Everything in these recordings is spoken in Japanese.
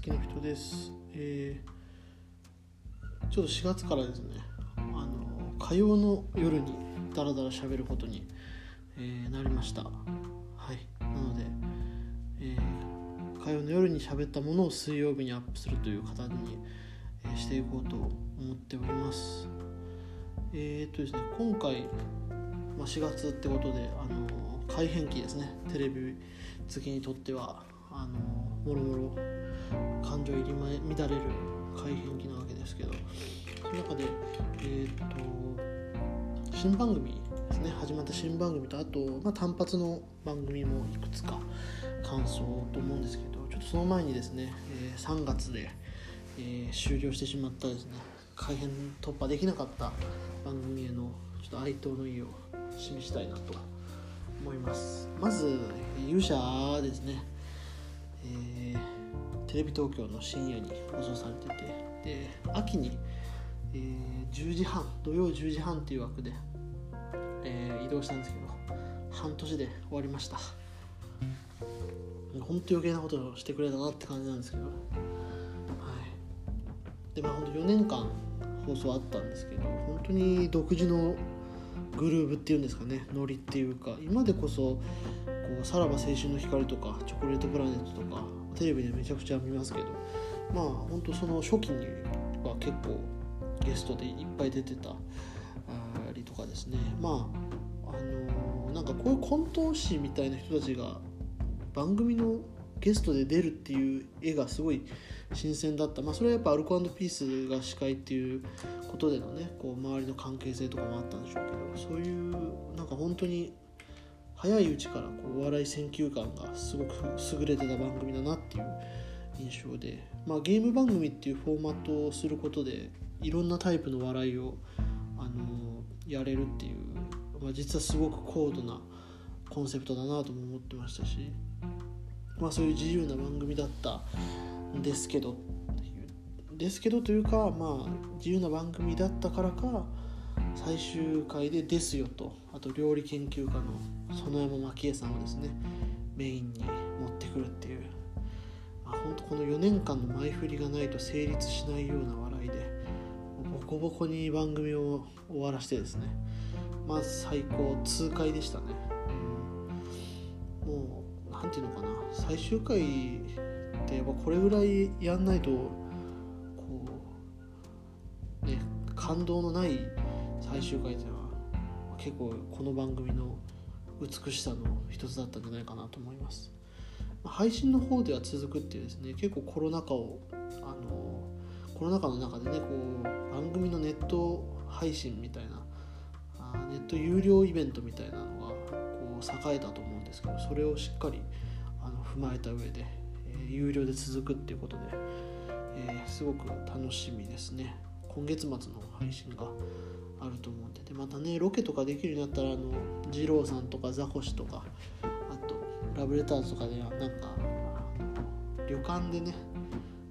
月の人です、えーちょっと4月からですねあの火曜の夜にダラダラ喋ることに、えーなりました。はい。なので、えー火曜の夜に喋ったものを水曜日にアップするという形に、えしていこうと思っております。え、っとですね今回、まあ、4月ってことであの改変期ですね。テレビ好きにとってはあのもろもろ感情入り乱れる改変期なわけですけどその中でえーっと新番組ですね。始まった新番組とあと、まあ、単発の番組もいくつか感想と思うんですけどちょっとその前にですね、えー3月で、えー終了してしまったですね。改編突破できなかった番組へのちょっと哀悼の意を示したいなと思います。まず勇者ですね、えーテレビ東京の深夜に放送されててで秋に、えー10時半土曜10時半っていう枠で、えー移動したんですけど半年で終わりました。本当余計なことをしてくれたなって感じなんですけどはい。でまあ本当4年間放送あったんですけど本当に独自のグルーブっていうんですかねノリっていうか今でこそこうさらば青春の光とかチョコレートプラネットとかテレビでめちゃくちゃ見ますけどまあ本当その初期には結構ゲストでいっぱい出てたりとかですね。まああのなんかこういうコント師みたいな人たちが番組のゲストで出るっていう絵がすごい新鮮だった、まあ、それはやっぱアルコピースが司会っていうことでのねこう周りの関係性とかもあったんでしょうけどそういうなんか本当に早いうちからこうお笑い選球眼がすごく優れてた番組だなっていう印象で、まあ、ゲーム番組っていうフォーマットをすることでいろんなタイプの笑いを、あのやれるっていう、まあ、実はすごく高度なコンセプトだなとも思ってましたし、まあ、そういう自由な番組だったんですけどですけどというかまあ自由な番組だったからか最終回で「ですよ」と。あと料理研究家の園山蒔絵さんをですねメインに持ってくるっていう、まあ、本当この4年間の前振りがないと成立しないような笑いでボコボコに番組を終わらしてですねまず最高痛快でしたね、うん。もう何ていうのかな。最終回ってやっぱこれぐらいやんないとこうね感動のない最終回っていうのは結構この番組の美しさの一つだったんじゃないかなと思います。配信の方では続くっていうですね結構コロナ禍をあのコロナ禍の中でねこう番組のネット配信みたいなあネット有料イベントみたいなのがこう栄えたと思うんですけどそれをしっかりあの踏まえた上で、えー有料で続くっていうことで、えーすごく楽しみですね。今月末の配信があると思うんででまたねロケとかできるようになったらあの二郎さんとかザコシとかあとラブレターズとかではなんか旅館でね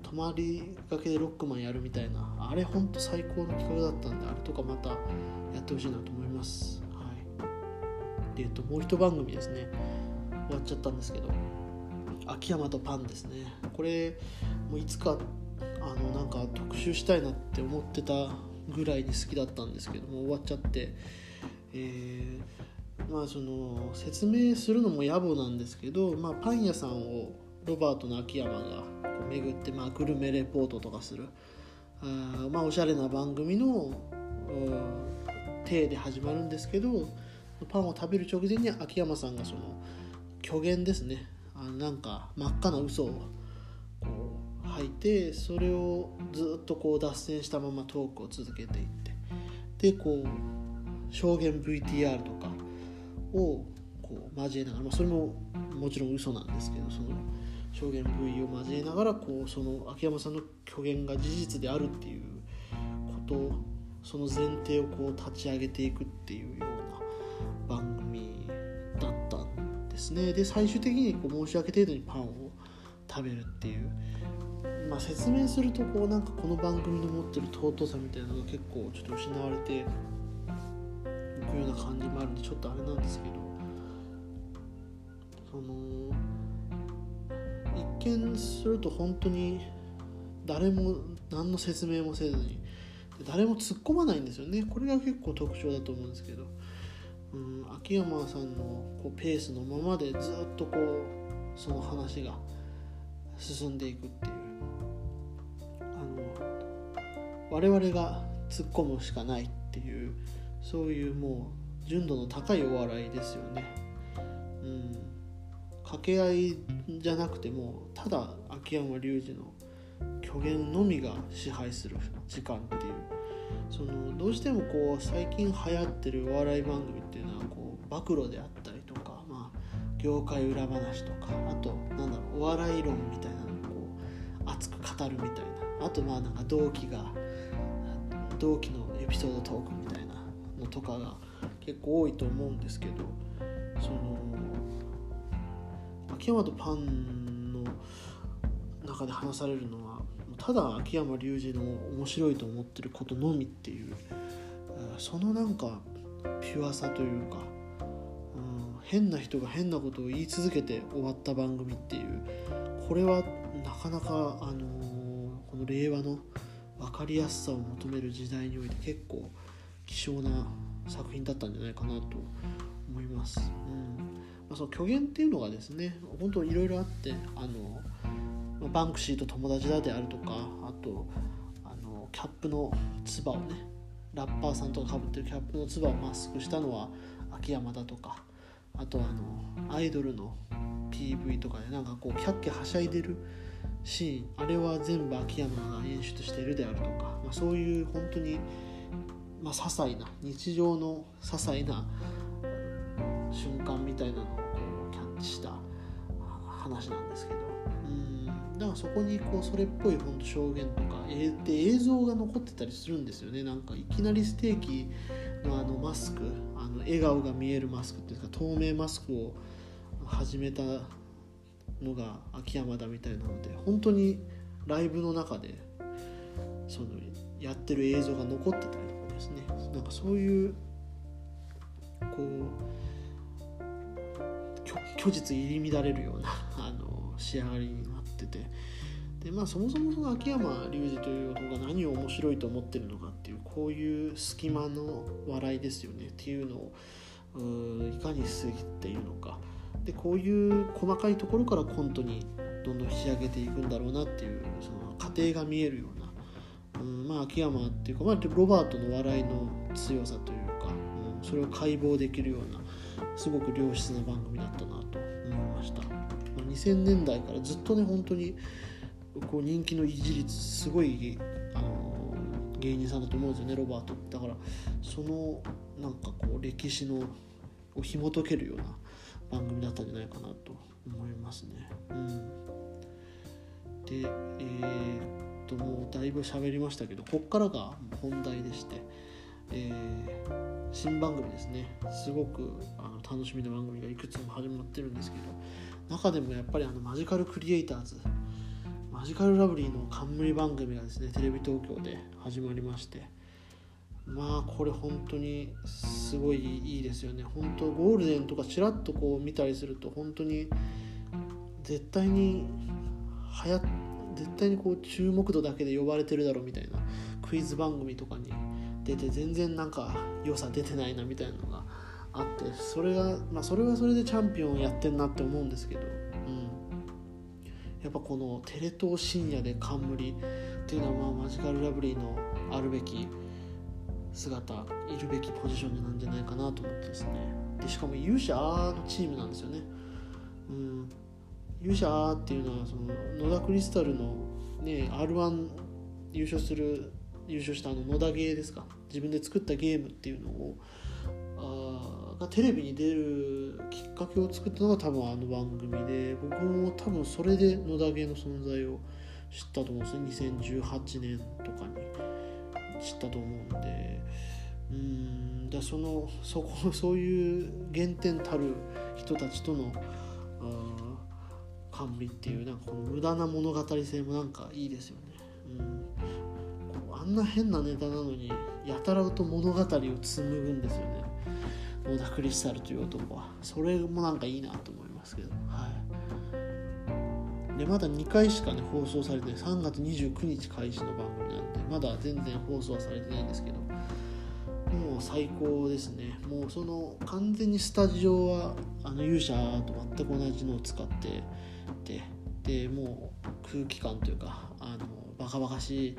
泊まりがけでロックマンやるみたいなあれほんと最高の企画だったんであれとかまたやってほしいなと思います。はい。でえっともう一番組ですね。終わっちゃったんですけど秋山とパンですね。これもういつかあのなんか特集したいなって思ってたぐらいに好きだったんですけども終わっちゃって。えーまあその説明するのも野暮なんですけど、まあ、パン屋さんをロバートの秋山が巡って、まあ、グルメレポートとかする。あまあおしゃれな番組の体で始まるんですけどパンを食べる直前に秋山さんがその虚言ですね。あなんか真っ赤な嘘をこう吐いてそれをずっとこう脱線したままトークを続けていってでこう証言 VTR とかをこう交えながら、まあ、それももちろん嘘なんですけどその証言 V を交えながらこうその秋山さんの虚言が事実であるっていうことその前提をこう立ち上げていくっていうような番組だったんですね。で最終的にこう申し訳程度にパンを食べるっていうまあ説明するとこうなんかこの番組の持ってる尊さみたいなのが結構ちょっと失われていくような感じもあるんでちょっとあれなんですけどその一見すると本当に誰も何の説明もせずに誰も突っ込まないんですよね。これが結構特徴だと思うんですけど、うん、秋山さんのこうペースのままでずっとこうその話が進んでいくっていう。我々が突っ込むしかないっていうそういうもう純度の高いお笑いですよね。うん。掛け合いじゃなくてもただ秋山隆二の虚言のみが支配する時間っていう。そのどうしてもこう最近流行ってるお笑い番組っていうのはこう暴露であったりとか、まあ、業界裏話とかあとなんだろうお笑い論みたいなのをこう熱く語るみたいな。あとまあなんか同期が同期のエピソードトークみたいなのとかが結構多いと思うんですけどその秋山とパンの中で話されるのはただ秋山隆二の面白いと思ってることのみっていうそのなんかピュアさというか、うん、変な人が変なことを言い続けて終わった番組っていうこれはなかなか、あのー、この令和の分かりやすさを求める時代において結構希少な作品だったんじゃないかなと思います。うんまあ、その虚言っていうのがですね本当いろいろあってあのまバンクシーと友達だであるとかあとあのキャップのつばをねラッパーさんとかかぶってるキャップのつばをまっすぐしたのは秋山だとかあとあのアイドルの PV とかでなんかこうキャッキャはしゃいでるシーンあれは全部秋山が演出しているであるとか、まあ、そういう本当に、まあ、些細な日常の些細な瞬間みたいなのをこうキャッチした話なんですけど。うん。だからそこにこうそれっぽい本当証言とか、えで映像が残ってたりするんですよね。なんかいきなりステーキのあのマスクあの笑顔が見えるマスクっていうか透明マスクを始めたのが秋山だみたいなので本当にライブの中でそのやってる映像が残ってたりとかですね。なんかそういうこう虚実入り乱れるような あの仕上がりになってて。でまあそもそもその秋山隆二という男が何を面白いと思ってるのかっていうこういう隙間の笑いですよね。っていうのをいかに過ぎているのか。でこういう細かいところからコントにどんどん仕上げていくんだろうなっていうその過程が見えるような、うん、まあ秋山っていうか、まあ、ロバートの笑いの強さというか、うん、それを解剖できるようなすごく良質な番組だったなと思いました、まあ、2000年代からずっとね本当にこう人気の維持率すごい、あの、芸人さんだと思うんですよねロバートだからそのなんかこう歴史のを紐解けるような番組だったんじゃないかなと思いますね。うん、でえー、っともうだいぶ喋りましたけどこっからが本題でして、えー新番組ですねすごくあの楽しみな番組がいくつも始まってるんですけど中でもやっぱりあのマジカルクリエイターズマジカルラブリーの冠番組がですねテレビ東京で始まりましてまあこれ本当にすごいいいですよね。本当ゴールデンとかちらっとこう見たりすると本当に絶対にはや絶対にこう注目度だけで呼ばれてるだろうみたいなクイズ番組とかに出て全然なんか良さ出てないなみたいなのがあってそれがまあそれはそれでチャンピオンやってんなって思うんですけど、うん、やっぱこのテレ東深夜で冠っていうのはまあマジカルラブリーのあるべき姿いるべきポジションなんじゃないかなと思ってですね。でしかも勇者のチームなんですよね、うん、勇者っていうのはその野田クリスタルのね r 1優勝する優勝したあの野田ゲーですか。自分で作ったゲームっていうのをあがテレビに出るきっかけを作ったのが多分あの番組で僕も多分それで野田ゲーの存在を知ったと思うんですね。2018年とかに。知ったと思うんでうんだそのそこ そういう原点たる人たちとの甘美っていうなんかこの無駄な物語性もなんかいいですよね。うん。あんな変なネタなのにやたらと物語を紡ぐんですよね。野田クリスタルという男は。それもなんかいいなと思いますけど。はい。でまだ2回しかね放送されて3月29日開始の番組なんでまだ全然放送はされてないんですけど。もう最高ですね。もうその完全にスタジオはあの勇者と全く同じのを使ってででもう空気感というかあのバカバカしい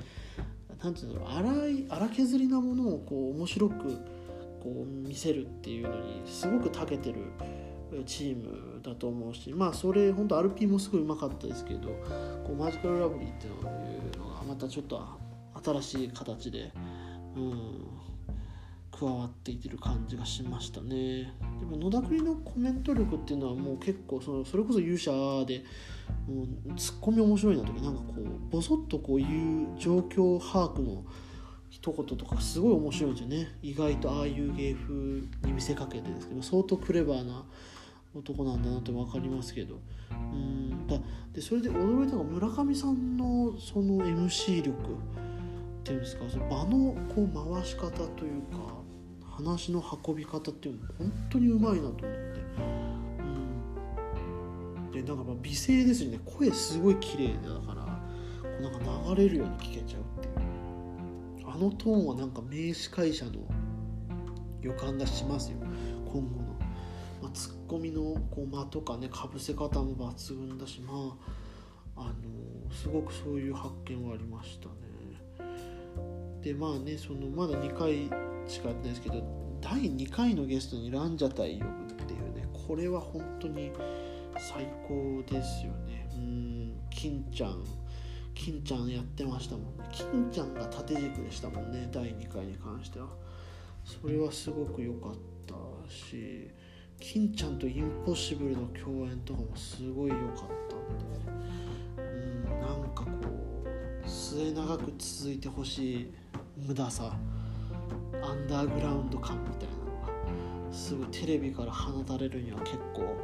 なんていう荒い荒削りなものをこう面白くこう見せるっていうのにすごく長けてるチームだと思うしまあそれ本当 RP もすごいうまかったですけどこうマジカルラブリーっていうのがまたちょっと新しい形で、うん、加わっていってる感じがしましたね。でも野田栗のコメント力っていうのはもう結構そのそれこそ勇者でもうツッコミ面白いなとかなんかこうボソッとこういう状況把握の一言とかすごい面白いんですよね。意外とああいう芸風に見せかけてですけど相当クレバーな男なんだなって分かりますけど。うん。だでそれで驚いたのが村上さんのその MC 力っていうんですか。その場のこう回し方というか話の運び方っていうのも本当にうまいなと思って、うん、でなんかまあ美声ですよね。声すごい綺麗だからこうなんか流れるように聞けちゃうっていう。あのトーンはなんか名司会者の予感がしますよ。今後の、あ、ツッコミのこう間とかねかぶせ方も抜群だしまああのすごくそういう発見はありましたね。でまあねそのまだ2回しかやってないですけど第2回のゲストにランジャタイ呼ぶっていうねこれは本当に最高ですよね。うん金ちゃん金ちゃんやってましたもんね。金ちゃんが縦軸でしたもんね第2回に関しては。それはすごく良かったし金ちゃんとインポッシブルの共演とかもすごい良かったんでうんなんかこう末永く続いてほしい無駄さアンダーグラウンド感みたいなのがすごいテレビから放たれるには結構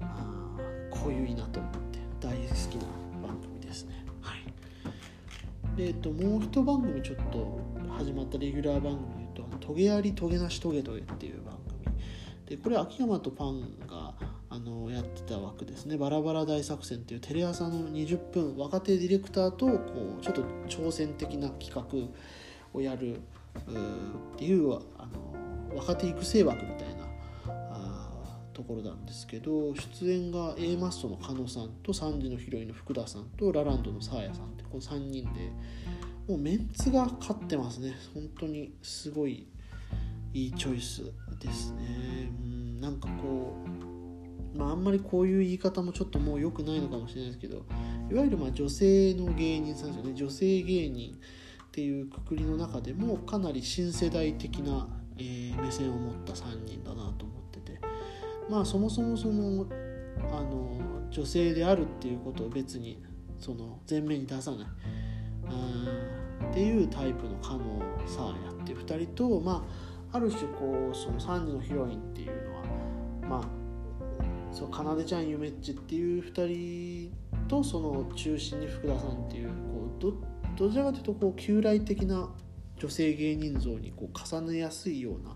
あ濃ゆいなと思って大好きな番組ですねはい。でえっともう一番組ちょっと始まったレギュラー番組で言うと「トゲありトゲなしトゲトゲ」っていう番組。でこれ秋山とパンがあのやってた枠ですね「バラバラ大作戦」っていうテレ朝の20分若手ディレクターとこうちょっと挑戦的な企画をやるっていうあの若手育成枠みたいなところなんですけど出演が A マッソの狩野さんと3時のヒロインの福田さんとラランドのサーヤさんってこの3人でもうメンツが勝ってますね。本当にすごいいいチョイスですね。うんなんかこうまああんまりこういう言い方もちょっともう良くないのかもしれないですけどいわゆるまあ女性の芸人さんですよね。女性芸人っていうくくりの中でもかなり新世代的な、えー、目線を持った3人だなと思ってて。まあそもそもそのあの女性であるっていうことを別にその前面に出さない。っていうタイプの加納サーヤっていう2人とまあある種こうその3時のヒロインっていうのはまあそうかなでちゃんゆめっちっていう2人とその中心に福田さんっていうこうどどちらかというとこう旧来的な女性芸人像にこう重ねやすいような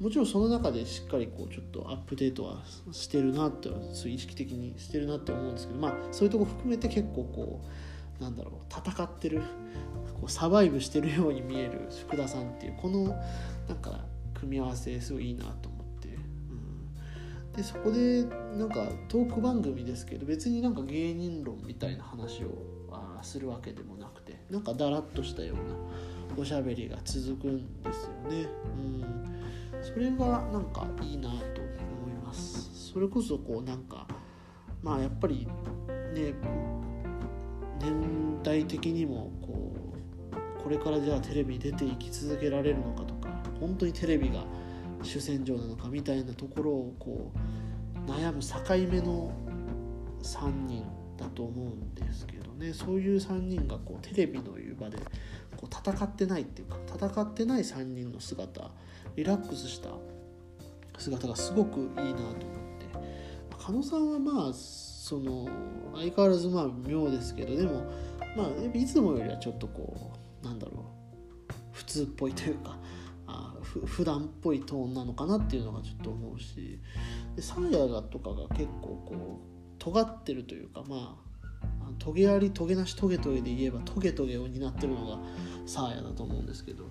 もちろんその中でしっかりこうちょっとアップデートはしてるなってそう意識的にしてるなって思うんですけどまあそういうとこ含めて結構こうなんだろう戦ってるこうサバイブしてるように見える福田さんっていうこのなんか組み合わせすごいいいなと思って、うん、でそこでなんかトーク番組ですけど別になんか芸人論みたいな話をあするわけでもなくてなんかだらっとしたようなおしゃべりが続くんですよね。うん、それがなんかいいなと思います。それこそこうなんかまあやっぱりね年代的にもこれからじゃあテレビ出ていき続けられるのかとか本当にテレビが主戦場なのかみたいなところをこう悩む境目の3人だと思うんですけどね。そういう3人がこうテレビのいう場でこう戦ってないっていうか戦ってない3人の姿リラックスした姿がすごくいいなと思って。狩野さんはまあその相変わらずまあ妙ですけどでもまあいつもよりはちょっとこうなんだろう。普通っぽいというかあふ普段っぽいトーンなのかなっていうのがちょっと思うしでサーヤがとかが結構こう尖ってるというかまあトゲありトゲなしトゲトゲで言えばトゲトゲを担ってるのがサーヤだと思うんですけど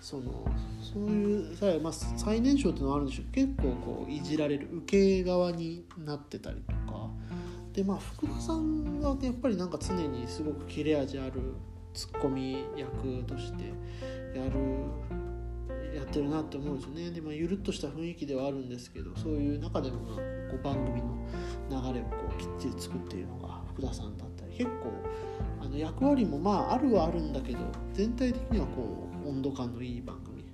そのそういうさ、まあ、最年少っていうのはあるんでしょう。結構こういじられる受け側になってたりとか。でまあ福田さんがやっぱりなんか常にすごく切れ味あるツッコミ役としてやるやってるなって思うんですよね。で、まあ、ゆるっとした雰囲気ではあるんですけどそういう中でもまあこう番組の流れをこうきっちり作っているのが福田さんだったり結構あの役割もまああるはあるんだけど全体的にはこう温度感のいい番組、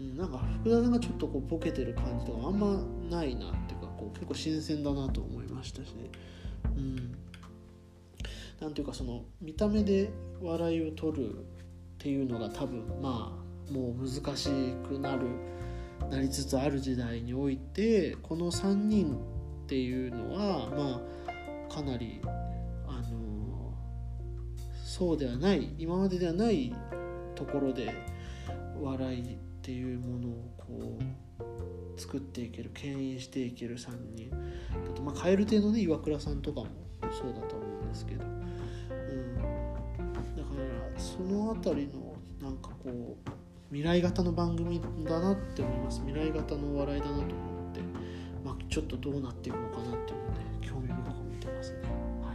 うん、なんか福田さんがちょっとこうボケてる感じとかあんまないなっていうかこう結構新鮮だなと思いましたしね、うん。なんていうかその見た目で笑いを取るっていうのが多分まあもう難しくなるなりつつある時代においてこの3人っていうのはまあかなりあのそうではない今までではないところで笑いっていうものをこう作っていける牽引していける3人あとまあ蛙亭のね岩倉さんとかもそうだと思うんですけど。その辺りのなんかこう未来型の番組だなって思います。未来型のお笑いだなと思って、まあ、ちょっとどうなっていくのかなって思って興味深く見てますね、は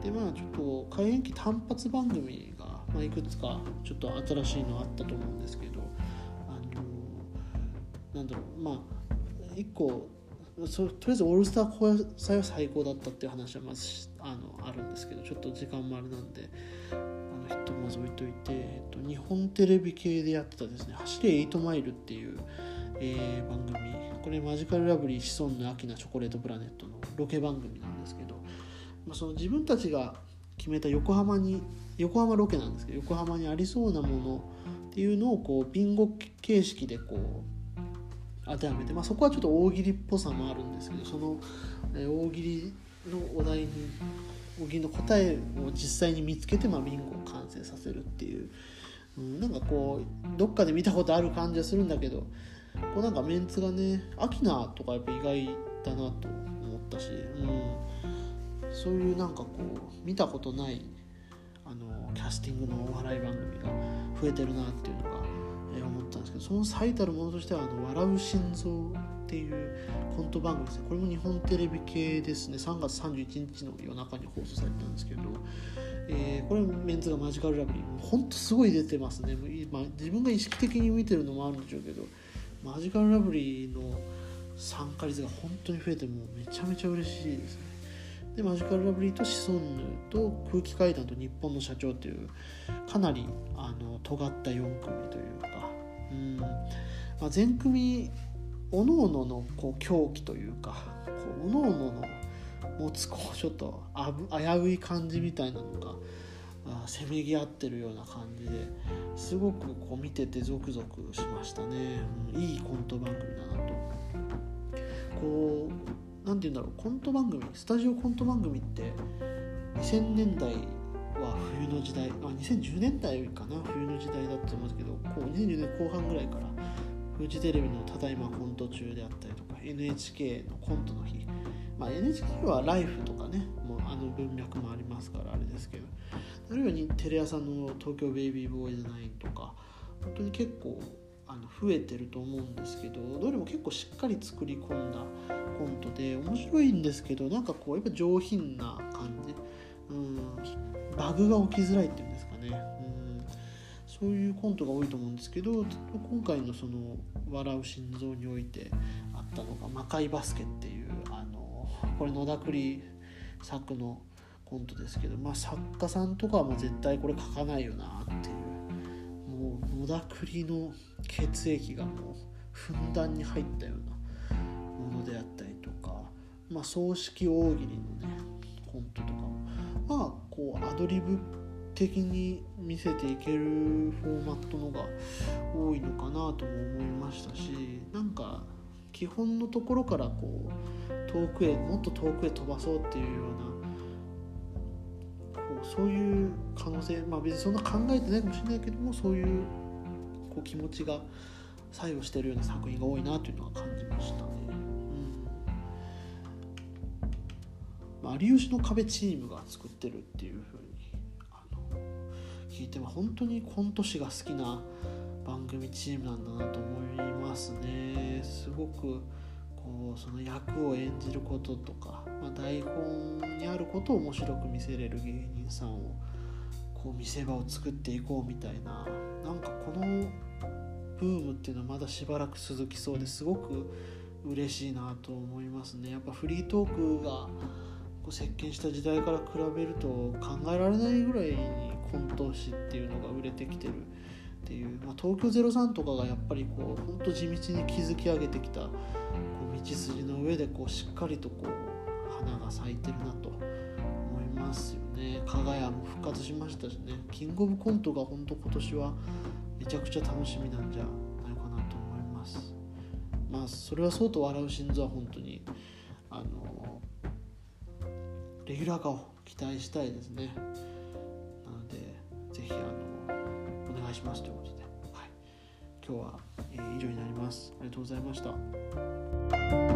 い、でまあちょっと開演期単発番組が、まあ、いくつかちょっと新しいのあったと思うんですけどあのなんだろう。まあ一個そとりあえずオールスター交際は最高だったっていう話はまずあのあるんですけどちょっと時間もあれなんであのとまず置いといて、えっと、日本テレビ系でやってたですね「走れ8マイル」っていう、えー、番組これマジカルラブリー子孫の秋なチョコレートプラネットのロケ番組なんですけど、まあ、その自分たちが決めた横浜に横浜ロケなんですけど横浜にありそうなものっていうのをこうビンゴ形式でこう当てはめて、まあ、そこはちょっと大喜利っぽさもあるんですけどその、えー、大喜利のお題に大喜利の答えを実際に見つけて、まあ、ビンゴを完成させるっていう、うん、なんかこうどっかで見たことある感じはするんだけどこうなんかメンツがねアキナとかやっぱ意外だなと思ったし、うん、そういうなんかこう見たことないあのキャスティングのお笑い番組が増えてるなっていうのが、えー、思ったんですけどその最たるものとしては「あの笑う心臓」っていうコント番組ですね。これも日本テレビ系ですね。3月31日の夜中に放送されたんですけど、えー、これメンツがマジカルラブリー。ほんとすごい出てますね、まあ、自分が意識的に見てるのもあるんでしょうけどマジカルラブリーの参加率が本当に増えてもうめちゃめちゃ嬉しいですね。でマジカルラブリーとシソンヌと空気階段と日本の社長というかなりあの尖った4組というかうん、まあ、全組おのおののこう狂気というかおのおのの持つこうちょっと危うい感じみたいなのがせめぎ合ってるような感じですごくこう見ててゾクゾクしましたね、うん、いいコント番組だなと。こう何て言うんだろうコント番組スタジオコント番組って2000年代は冬の時代あ2010年代かな冬の時代だと思うんですけどこう2010年後半ぐらいからフジテレビの「ただいまコント中」であったりとか NHK のコントの日、まあ、NHK は「ライフとかねもうあの文脈もありますからあれですけどあるいはテレ朝の「東京ベイビーボーイズ9」とか本当に結構あの増えてると思うんですけどどれも結構しっかり作り込んだコントで面白いんですけどなんかこうやっぱ上品な感じ、うん、バグが起きづらいっていうんですかね。うん。そういうコントが多いと思うんですけど今回のその「笑う心臓」においてあったのが「魔界バスケ」っていうあのこれ野田栗作のコントですけど、まあ、作家さんとかはもう絶対これ書かないよなっていうもう野田栗の血液がもうふんだんに入ったようなものであったりとか、まあ、葬式大喜利のねこうアドリブ的に見せていけるフォーマットのが多いのかなとも思いましたしなんか基本のところからこう遠くへもっと遠くへ飛ばそうっていうようなこうそういう可能性まあ別にそんな考えてないかもしれないけどもそういうこう気持ちが作用してるような作品が多いなというのは感じましたね。有吉の壁チームが作ってるっていうふうにあの聞いても本当にコント師が好きな番組チームなんだなと思いますね。すごくこうその役を演じることとか、まあ、台本にあることを面白く見せれる芸人さんをこう見せ場を作っていこうみたいななんかこのブームっていうのはまだしばらく続きそうですごく嬉しいなと思いますね。やっぱフリートークがう席巻した時代から比べると考えられないぐらいにコント師っていうのが売れてきてるっていう、まあ、東京03とかがやっぱりこう本当地道に築き上げてきたこう道筋の上でこうしっかりとこう花が咲いてるなと思いますよね。加賀屋も復活しましたしね。キングオブコントが本当今年はめちゃくちゃ楽しみなんじゃないかなと思います。まあそれはそうと笑う心臓は本当にあのレギュラー化を期待したいですね。なのでぜひあのお願いしますということで、はい、今日は、えー以上になります。ありがとうございました。